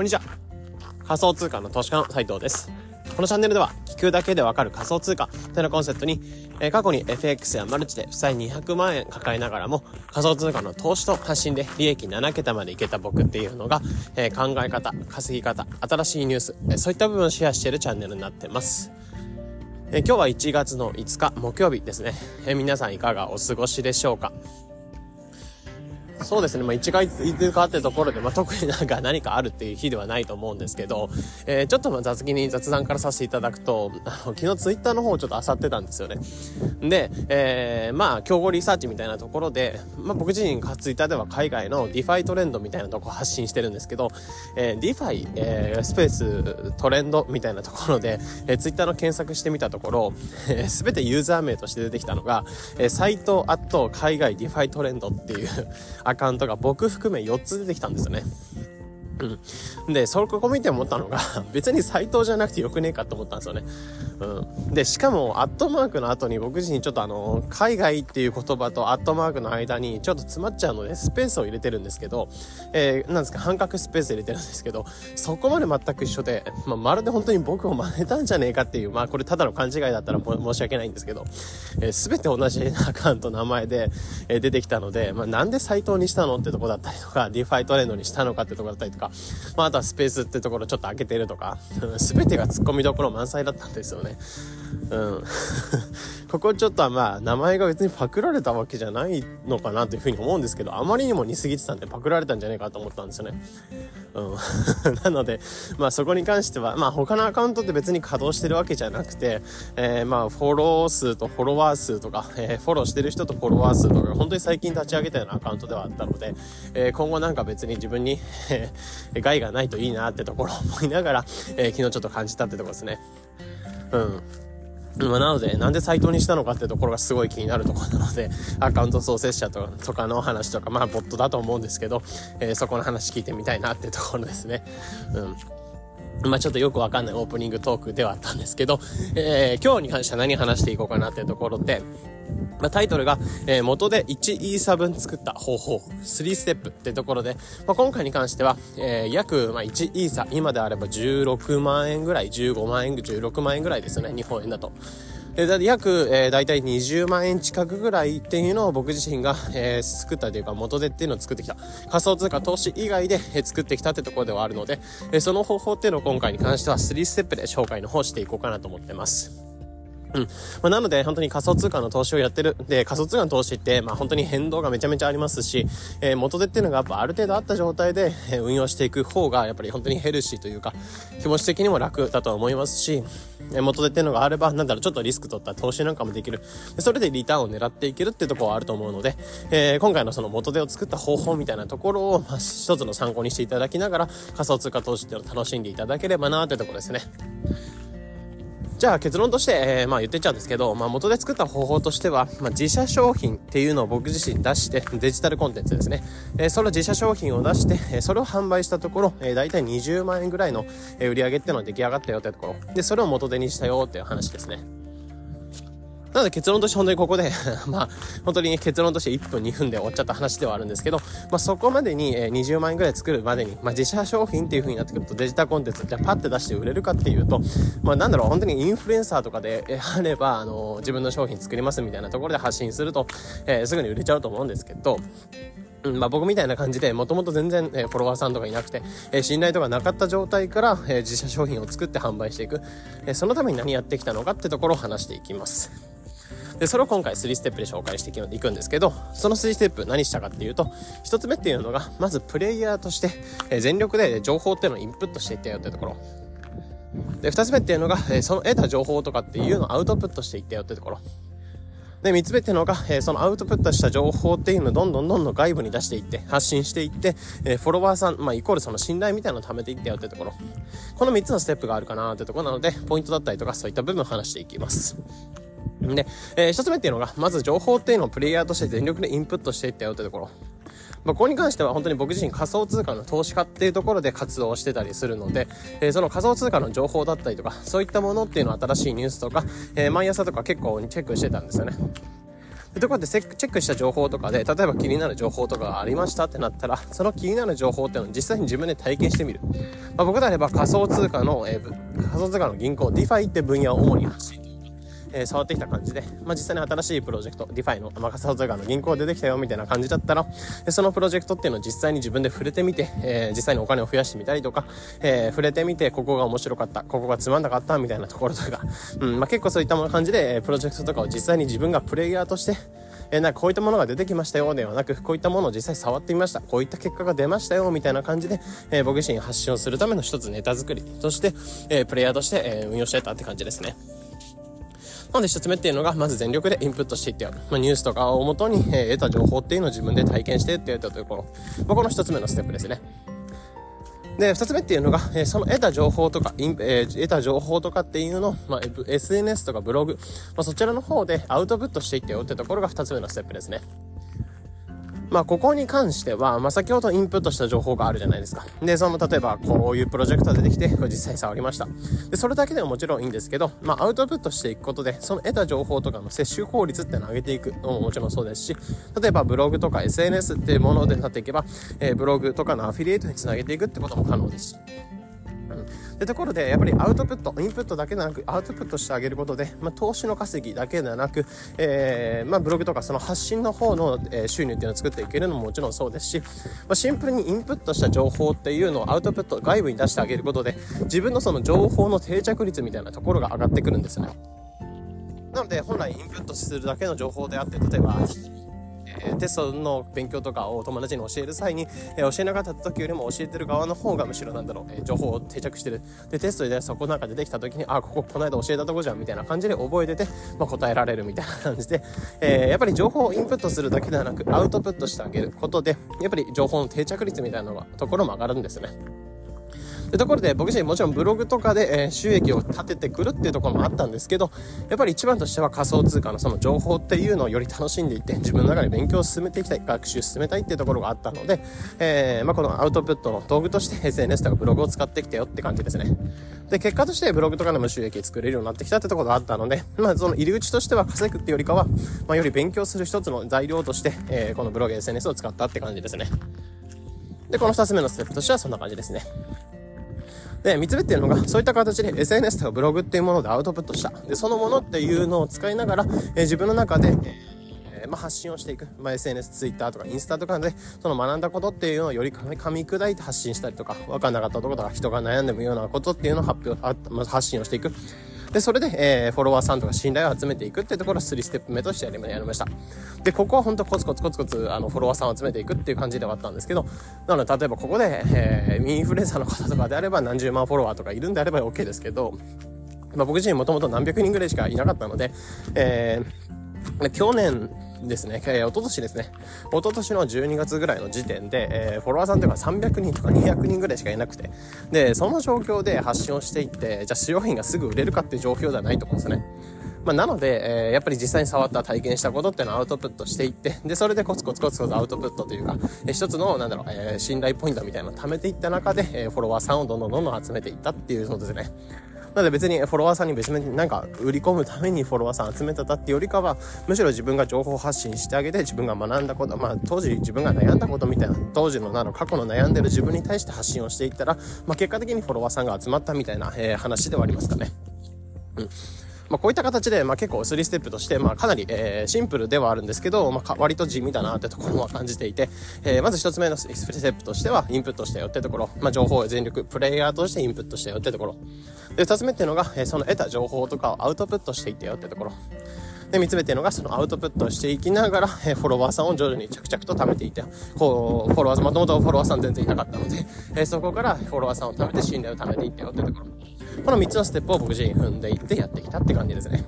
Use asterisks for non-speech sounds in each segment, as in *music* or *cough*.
こんにちは。仮想通貨の投資家の斉藤です。このチャンネルでは、聞くだけでわかる仮想通貨というコンセプトに、え、過去に FX やマルチで負債200万円抱えながらも、仮想通貨の投資と発信で利益7桁までいけた僕っていうのが、え、考え方、稼ぎ方、新しいニュース、え、そういった部分をシェアしているチャンネルになってます。え今日は1月の5日木曜日ですね、え皆さんいかがお過ごしでしょうか？そうですね、まあ、1月5日ってところで、まあ、*laughs* 特になんか何かあるっていう日ではないと思うんですけど、えー、ちょっとまあ雑記に雑談からさせていただくと、あの昨日ツイッターの方をちょっと漁ってたんですよね。で、えー、まあ、競合リサーチみたいなところで、まあ、僕自身ツイッターでは海外の DeFi トレンドみたいなとこ発信してるんですけど、えー、 DeFi、えー、スペーストレンドみたいなところで、えー、ツイッターの検索してみたところ、えー、全てユーザー名として出てきたのが、えー、斎藤アット海外 DeFi トレンドっていうアカウントが僕含め4つ出てきたんですよね。で、そこ見て思ったのが、*laughs* 別に斎藤じゃなくてよくねえかと思ったんですよね。うん。で、しかも、アットマークの後に僕自身ちょっとあの、海外っていう言葉とアットマークの間にちょっと詰まっちゃうので、スペースを入れてるんですけど、えー、なんですか、半角スペース入れてるんですけど、そこまで全く一緒で、まあ、まるで本当に僕を真似たんじゃねえかっていう、まあ、これただの勘違いだったら申し訳ないんですけど、えー、すべて同じアカウント名前で、えー、出てきたので、まあ、なんで斎藤にしたのってとこだったりとか、 DeFi トレンドにしたのかってとこだったりとか、まあ、あとはスペースってところちょっと開けてるとか、すべてが突っ込みどころ満載だったんですよね。うん。*laughs* ここちょっとはまあ、名前が別にパクられたわけじゃないのかなというふうに思うんですけど、あまりにも似すぎてたんでパクられたんじゃないかと思ったんですよね。うん。*laughs* なので、まあそこに関しては、まあ他のアカウントって別に稼働してるわけじゃなくて、えー、まあフォロー数とフォロワー数とか、えー、フォローしてる人とフォロワー数とか、本当に最近立ち上げたようなアカウントではあったので、えー、今後なんか別に自分に、害がないといいなってところを思いながら、*laughs* えー、昨日ちょっと感じたってところですね。うん。まあ、なので、なんでサイトにしたのかってところがすごい気になるところなので、*laughs* アカウント創設者ととかの話とか、まあ、ボットだと思うんですけど、えー、そこの話聞いてみたいなっていうところですね。うん。まあちょっとよくわかんないオープニングトークではあったんですけど、えー、今日に関しては何話していこうかなっていうところで、まあ、タイトルが、えー、元で1イーサ分作った方法、3ステップってところで、まあ、今回に関しては、えー、約、まあ、1イーサ、今であれば16万円ぐらい、15万円、16万円ぐらいですよね、日本円だと。で、だ約、えー、大体20万円近くぐらいっていうのを僕自身が、えー、作ったというか元手っていうのを作ってきた。仮想通貨投資以外で、えー、作ってきたってところではあるので、えー、その方法っていうのを今回に関しては3ステップで紹介の方していこうかなと思ってます。うん。まあ、なので、本当に仮想通貨の投資をやってる。で、仮想通貨の投資って、まあ、本当に変動がめちゃめちゃありますし、えー、元手っていうのがやっぱある程度あった状態で、え、運用していく方が、やっぱり本当にヘルシーというか、気持ち的にも楽だと思いますし、え、元手っていうのがあれば、なんだろう、ちょっとリスク取った投資なんかもできる。でそれでリターンを狙っていけるっていうところはあると思うので、えー、今回のその元手を作った方法みたいなところを、まあ、一つの参考にしていただきながら、仮想通貨投資っていうのを楽しんでいただければなってところですね。じゃあ結論として、えー、まあ言ってっちゃうんですけど、まあ元で作った方法としては、まあ自社商品っていうのを僕自身出して、デジタルコンテンツですね。えー、その自社商品を出して、えー、それを販売したところ、えー、大体20万円ぐらいの、えー、売り上げっていうのが出来上がったよってところ。で、それを元手にしたよっていう話ですね。なので結論として本当にここで *laughs* まあ、本当に結論として1分2分で終わっちゃった話ではあるんですけど、まあそこまでに20万円ぐらい作るまでに、まあ自社商品っていう風になってくるとデジタルコンテンツじゃパッて出して売れるかっていうと、まあなんだろう、本当にインフルエンサーとかであれば、あの、自分の商品作りますみたいなところで発信すると、えー、すぐに売れちゃうと思うんですけど、うん、まあ僕みたいな感じで、もともと全然、えー、フォロワーさんとかいなくて、えー、信頼とかなかった状態から、えー、自社商品を作って販売していく、えー、そのために何やってきたのかってところを話していきます。で、それを今回3ステップで紹介していくんですけど、その3ステップ何したかっていうと、1つ目っていうのが、まずプレイヤーとして、え全力で情報っていうのをインプットしていったよってところ。で、2つ目っていうのが、えその得た情報とかっていうのをアウトプットしていったよってところ。で、三つ目っていうのが、えー、そのアウトプットした情報っていうのをどんどんどんどん外部に出していって、発信していって、えー、フォロワーさん、まあ、イコールその信頼みたいなのを貯めていってよってところ。この三つのステップがあるかなってところなので、ポイントだったりとか、そういった部分を話していきます。で、えー、一つ目っていうのが、まず情報っていうのをプレイヤーとして全力でインプットしていったよってところ。まあ、ここに関しては本当に僕自身仮想通貨の投資家っていうところで活動してたりするので、えー、その仮想通貨の情報だったりとか、そういったものっていうのは新しいニュースとか、えー、毎朝とか結構チェックしてたんですよね。で、ところでチェックした情報とかで、例えば気になる情報とかがありましたってなったら、その気になる情報っていうのを実際に自分で体験してみる。まあ、僕であれば仮想通貨の、えー、仮想通貨の銀行、DeFi って分野を主に発信えー、触ってきた感じで、まあ、実際に新しいプロジェクト、 DeFi の、まあ、仮想通貨の銀行出てきたよみたいな感じだったら、そのプロジェクトっていうのを実際に自分で触れてみて、えー、実際にお金を増やしてみたりとか、えー、触れてみて、ここが面白かった、ここがつまんなかったみたいなところとか、*laughs* うん、まあ、結構そういった感じで、プロジェクトとかを実際に自分がプレイヤーとして、え、なんかこういったものが出てきましたよではなく、こういったものを実際触ってみました。こういった結果が出ましたよみたいな感じで、えー、僕自身発信をするための一つネタ作りとして、えー、プレイヤーとして、えー、運用してたって感じですね。なので一つ目っていうのが、まず全力でインプットしていってやる。まあ、ニュースとかをもとに、えー、得た情報っていうのを自分で体験してってやったところ。まあ、この一つ目のステップですね。で、二つ目っていうのが、えー、その得た情報とか、えー、得た情報とかっていうのを、まあ、SNS とかブログ、まあ、そちらの方でアウトプットしていってよってところが二つ目のステップですね。まあ、ここに関しては、まあ、先ほどインプットした情報があるじゃないですか。で、その、例えば、こういうプロジェクトが出てきて、実際触りました。で、それだけでももちろんいいんですけど、まあ、アウトプットしていくことで、その得た情報とかの摂取効率ってのを上げていくのももちろんそうですし、例えば、ブログとか SNS っていうものでなっていけば、えー、ブログとかのアフィリエイトにつなげていくってことも可能ですし。でところでやっぱりアウトプットインプットだけでなくアウトプットしてあげることで、まあ、投資の稼ぎだけではなく、えーまあ、ブログとかその発信の方の、え、収入っていうのを作っていけるのももちろんそうですし、まあ、シンプルにインプットした情報っていうのをアウトプット外部に出してあげることで自分のその情報の定着率みたいなところが上がってくるんですね。なので本来インプットするだけの情報であって例えばえテストの勉強とかを友達に教える際に、え教えなかった時よりも教えてる側の方がむしろなんだろう、え情報を定着してる。で、テストでそこなんか出てきた時に、あ、こここの間教えたとこじゃんみたいな感じで覚えてて、まあ、答えられるみたいな感じで、え、やっぱり情報をインプットするだけではなく、アウトプットしてあげることで、やっぱり情報の定着率みたいなのが、ところも上がるんですね。でところで僕自身もちろんブログとかで、え、収益を立ててくるっていうところもあったんですけどやっぱり一番としては仮想通貨のその情報っていうのをより楽しんでいって自分の中で勉強を進めていきたい学習を進めたいっていうところがあったので、えー、まあ、このアウトプットの道具として SNS とかブログを使ってきたよって感じですね。で結果としてブログとかでも収益作れるようになってきたってところがあったので、*laughs* まあ、その入り口としては稼ぐっていうよりかは、まあ、より勉強する一つの材料として、えー、このブログ SNS を使ったって感じですね。でこの2つ目のステップとしてはそんな感じですね。で、三つ目っていうのが、*laughs* そういった形で SNS とかブログっていうものでアウトプットした。で、そのものっていうのを使いながら、え、自分の中で、えー、まあ、発信をしていく。まあ、SNS、Twitter とかインスタとかで、その学んだことっていうのをより噛み砕いて発信したりとか、わかんなかったところとか、人が悩んでもようなことっていうのを発表、まあ、発信をしていく。で、それで、えー、フォロワーさんとか信頼を集めていくっていうところを3ステップ目としてやりました。で、ここは本当コツコツコツコツ、あの、フォロワーさんを集めていくっていう感じではあったんですけど、なので、例えばここで、えー、インフルエンサーの方とかであれば何十万フォロワーとかいるんであれば OK ですけど、まあ、僕自身もともと何百人ぐらいしかいなかったので、えー、去年、ですね、えー、一昨年ですね、一昨年の12月ぐらいの時点で、えー、フォロワーさんというか300人とか200人ぐらいしかいなくて、で、その状況で発信をしていって、じゃあ使用品がすぐ売れるかっていう状況ではないと思うんですね。まあ、なので、えー、やっぱり実際に触った体験したことっていうのをアウトプットしていって、で、それでコツコツコツコツアウトプットというか、えー、一つの、なんだろう、えー、信頼ポイントみたいなのを貯めていった中で、えー、フォロワーさんをどんどんどんどん集めていったっていうことですね。なので別にフォロワーさんに別になんか売り込むためにフォロワーさん集めてたってよりかは、むしろ自分が情報発信してあげて自分が学んだこと、まあ当時自分が悩んだことみたいな、当時のなの過去の悩んでる自分に対して発信をしていったら、まあ結果的にフォロワーさんが集まったみたいな、えー、話ではありますかね。うん。まあ、こういった形で、まあ、結構3ステップとして、まあ、かなり、えー、シンプルではあるんですけど、まあ、割と地味だなってところは感じていて、えー、まず1つ目のステップとしては、インプットしたよってところ、まあ、情報を全力、プレイヤーとしてインプットしたよってところ。で、2つ目っていうのが、えー、その得た情報とかをアウトプットしていったよってところ。で、3つ目っていうのが、そのアウトプットしていきながら、えー、フォロワーさんを徐々に着々と貯めていて、こう、フォロワーさん、もともとフォロワーさん全然いなかったので、えー、そこからフォロワーさんを貯めて信頼を貯めていったよってところ。この3つのステップを僕自身踏んでいってやってきたって感じですね。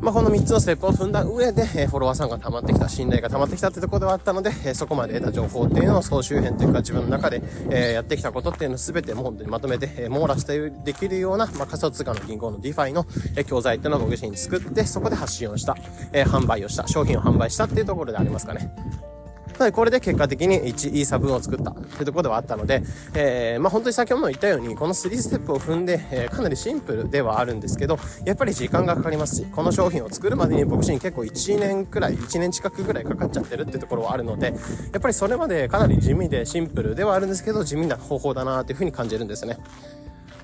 まあ、この3つのステップを踏んだ上で、え、フォロワーさんが溜まってきた、信頼が溜まってきたってところではあったので、え、そこまで得た情報っていうのを総集編というか自分の中で、え、やってきたことっていうのを全てもう本当にまとめて、え網羅してできるような、まあ、仮想通貨の銀行の DeFi の、え教材っていうのを僕自身作って、そこで発信をした、え販売をした、商品を販売したっていうところでありますかね。まあ、これで結果的に1イーサ分を作ったというところではあったので、えー、まあ、本当に先ほども言ったように、この3ステップを踏んで、えー、かなりシンプルではあるんですけど、やっぱり時間がかかりますし、この商品を作るまでに僕自身結構1年くらい、1年近くぐらいかかっちゃってるってところはあるので、やっぱりそれまでかなり地味でシンプルではあるんですけど、地味な方法だなというふうに感じるんですね。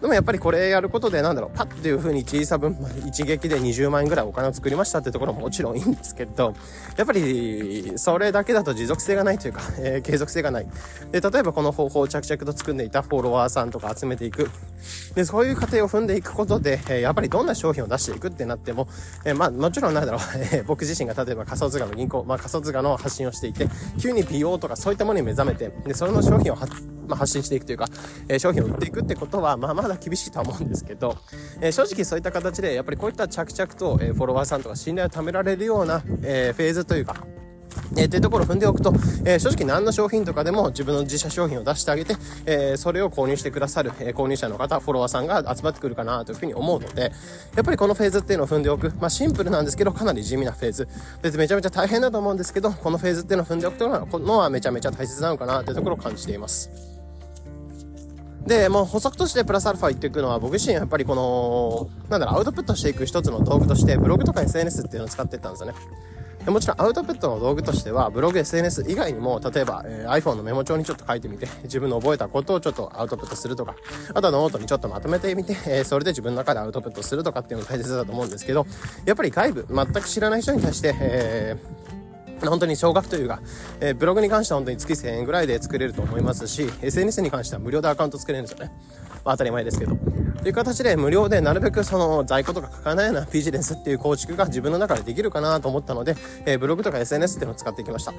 でもやっぱりこれやることで、なんだろう、パッっていう風に小さ分、一撃で20万円ぐらいお金を作りましたってところももちろんいいんですけど、やっぱり、それだけだと持続性がないというか、えー、継続性がない。で、例えばこの方法を着々と作んでいたフォロワーさんとか集めていく。で、そういう過程を踏んでいくことで、えー、やっぱりどんな商品を出していくってなっても、えー、まあ、もちろんなんだろう、え僕自身が例えば仮想通貨の銀行、まあ仮想通貨の発信をしていて、急に美容とかそういったものに目覚めて、で、それの商品を発、まあ、発信していくというか、え商品を売っていくってことは、まあ、まだ厳しいとは思うんですけど、え正直そういった形で、やっぱりこういった着々と、えフォロワーさんとか信頼を貯められるような、えフェーズというか、えー、っていうところを踏んでおくと、えー、正直何の商品とかでも自分の自社商品を出してあげて、えー、それを購入してくださる、え購入者の方、フォロワーさんが集まってくるかなというふうに思うので、やっぱりこのフェーズっていうのを踏んでおく。まあシンプルなんですけど、かなり地味なフェーズ。別にめちゃめちゃ大変だと思うんですけど、このフェーズっていうのを踏んでおくというのはめちゃめちゃ大切なのかなというところを感じています。で、もう補足としてプラスアルファ言っていくのは、僕自身やっぱりこの、なんだろう、アウトプットしていく一つの道具として、ブログとか SNS っていうのを使っていったんですよね。でもちろんアウトプットの道具としては、ブログ、SNS 以外にも、例えば、えー、iPhone のメモ帳にちょっと書いてみて、*laughs* 自分の覚えたことをちょっとアウトプットするとか、あとはノートにちょっとまとめてみて、えー、それで自分の中でアウトプットするとかっていうのが大切だと思うんですけど、やっぱり外部、全く知らない人に対して、えー *laughs* 本当に少額というか、えー、ブログに関しては本当に月1000円ぐらいで作れると思いますし、SNS に関しては無料でアカウント作れるんですよね。まあ、当たり前ですけど。という形で無料でなるべくその在庫とか書かないようなビジネスっていう構築が自分の中でできるかなと思ったので、えー、ブログとか SNS っていうのを使っていきました。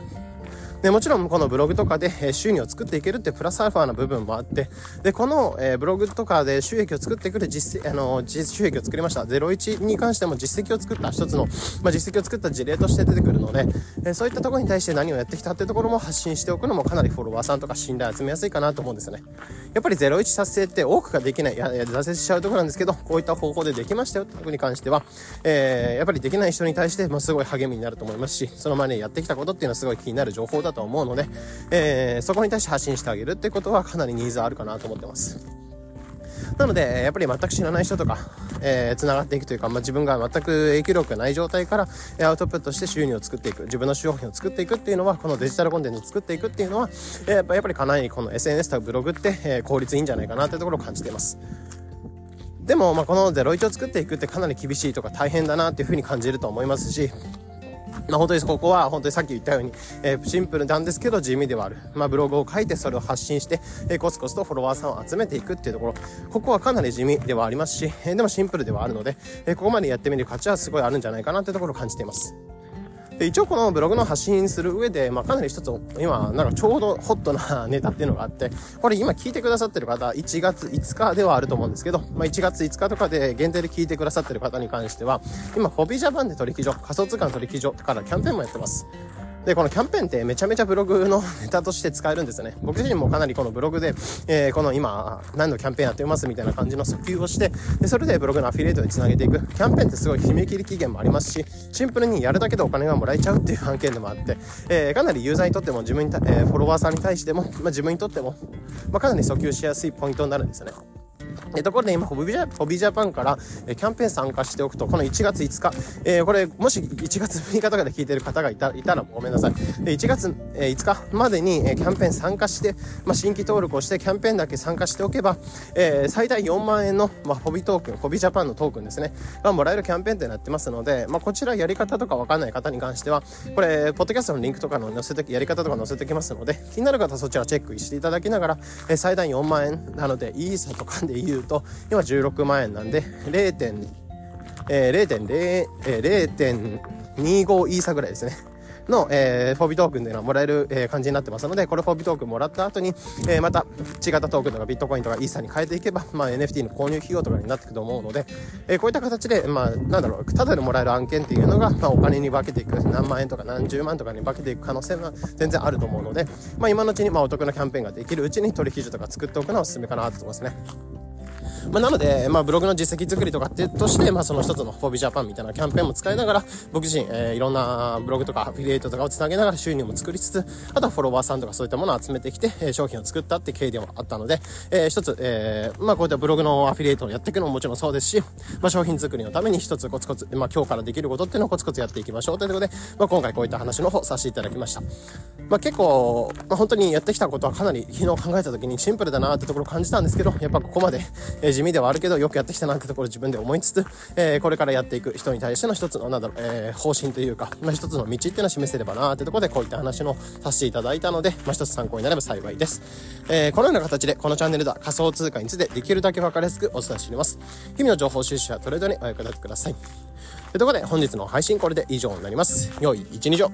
で、もちろんこのブログとかで、収入を作っていけるってプラスアルファな部分もあって、で、この、えブログとかで収益を作ってくる実、あの、収益を作りました。01に関しても実績を作った一つの、まあ、実績を作った事例として出てくるので、えそういったところに対して何をやってきたっていうところも発信しておくのもかなりフォロワーさんとか信頼集めやすいかなと思うんですよね。やっぱり01達成って多くができない、いや、挫折しちゃうところなんですけど、こういった方法でできましたよってとことに関しては、えー、やっぱりできない人に対して、まあ、すごい励みになると思いますし、その前にやってきたことっていうのはすごい気になる情報だと思うので、えー、そこに対して発信してあげるってことはかなりニーズあるかなと思ってます。なので、やっぱり全く知らない人とか、えー、繋がっていくというか、まあ、自分が全く影響力がない状態から、アウトプットして収入を作っていく、自分の商品を作っていくっていうのは、このデジタルコンテンツを作っていくっていうのは、えー、やっぱりかなりこの SNS とかブログって、えー、効率いいんじゃないかなっていうところを感じています。でも、まあ、この01を作っていくってかなり厳しいとか大変だなっていうふうに感じると思いますし、まあ、本当にここは本当にさっき言ったように、えー、シンプルなんですけど地味ではある。まあ、ブログを書いてそれを発信して、えー、コツコツとフォロワーさんを集めていくっていうところ、ここはかなり地味ではありますし、えー、でもシンプルではあるので、えここまでやってみる価値はすごいあるんじゃないかなっていうところを感じています。で一応このブログの発信する上で、まあ、かなり一つ今なんかちょうどホットな *laughs* ネタっていうのがあってこれ今聞いてくださってる方1月5日ではあると思うんですけど、まあ、1月5日とかで限定で聞いてくださってる方に関しては今ホビージャパンで取引所仮想通貨の取引所からキャンペーンもやってます。で、このキャンペーンってめちゃめちゃブログの *laughs* ネタとして使えるんですよね。僕自身もかなりこのブログで、えー、この今、何のキャンペーンやってますみたいな感じの訴求をして、で、それでブログのアフィリエイトにつなげていく。キャンペーンってすごい締め切り期限もありますし、シンプルにやるだけでお金がもらえちゃうっていう案件でもあって、えー、かなりユーザーにとっても自分にた、えー、フォロワーさんに対しても、まあ、自分にとっても、まあ、かなり訴求しやすいポイントになるんですよね。えところで今ホビジャ、ホビジャパンから、えキャンペーン参加しておくと、この1月5日、えー、これ、もし1月6日とかで聞いてる方がいたいたらごめんなさい。で1月、えー、5日までに、えキャンペーン参加して、まあ、新規登録をしてキャンペーンだけ参加しておけば、えー、最大4万円の、まあ、ホビトークン、ホビジャパンのトークンですね、がもらえるキャンペーンってなってますので、まあ、こちらやり方とかわかんない方に関しては、これ、ポッドキャストのリンクとかの載せて、やり方とか載せておきますので、気になる方はそちらチェックしていただきながら、え最大4万円なので、イーサとかで言うと、今16万円なんで、0. えー、0.0、えー、0.25イーサぐらいですね。の、えー、フォービートークンというのはもらえる、えー、感じになってますので、これフォービートークンもらった後に、えー、また違ったトークンとかビットコインとかイーサに変えていけば、まあ、NFT の購入費用とかになっていくと思うので、えー、こういった形で、まあ、なんだろう、ただでもらえる案件っていうのが、まあ、お金に化けていく、何万円とか何十万とかに化けていく可能性は全然あると思うので、まあ、今のうちに、まあ、お得なキャンペーンができるうちに取引所とか作っておくのはおすすめかなと思いますね。まあ、なので、まあ、ブログの実績作りとかってとして、まあ、その一つのフォービージャパンみたいなキャンペーンも使いながら、僕自身、えー、いろんなブログとかアフィリエイトとかをつなげながら収入も作りつつ、あとはフォロワーさんとかそういったものを集めてきて、えー、商品を作ったって経緯でもあったので、えー、一つ、えー、まあ、こういったブログのアフィリエイトをやっていくのももちろんそうですし、まあ、商品作りのために一つコツコツ、まあ、今日からできることっていうのをコツコツやっていきましょうということで、まあ、今回こういった話の方させていただきました。まあ、結構、まあ、本当にやってきたことはかなり昨日考えた時にシンプルだなってところ感じたんですけど、やっぱここまで、えー、地味ではあるけど、よくやってきたなってところ自分で思いつつ、えー、これからやっていく人に対しての一つの、なんだろう、えー、方針というか、まあ、一つの道っていうのを示せればなってところで、こういった話のさせていただいたので、まあ、一つ参考になれば幸いです。えー、このような形で、このチャンネルでは仮想通貨についてできるだけ分かりやすくお伝えしています。日々の情報収集やトレードにお役立てください。ということで、本日の配信これで以上になります。良い一日を。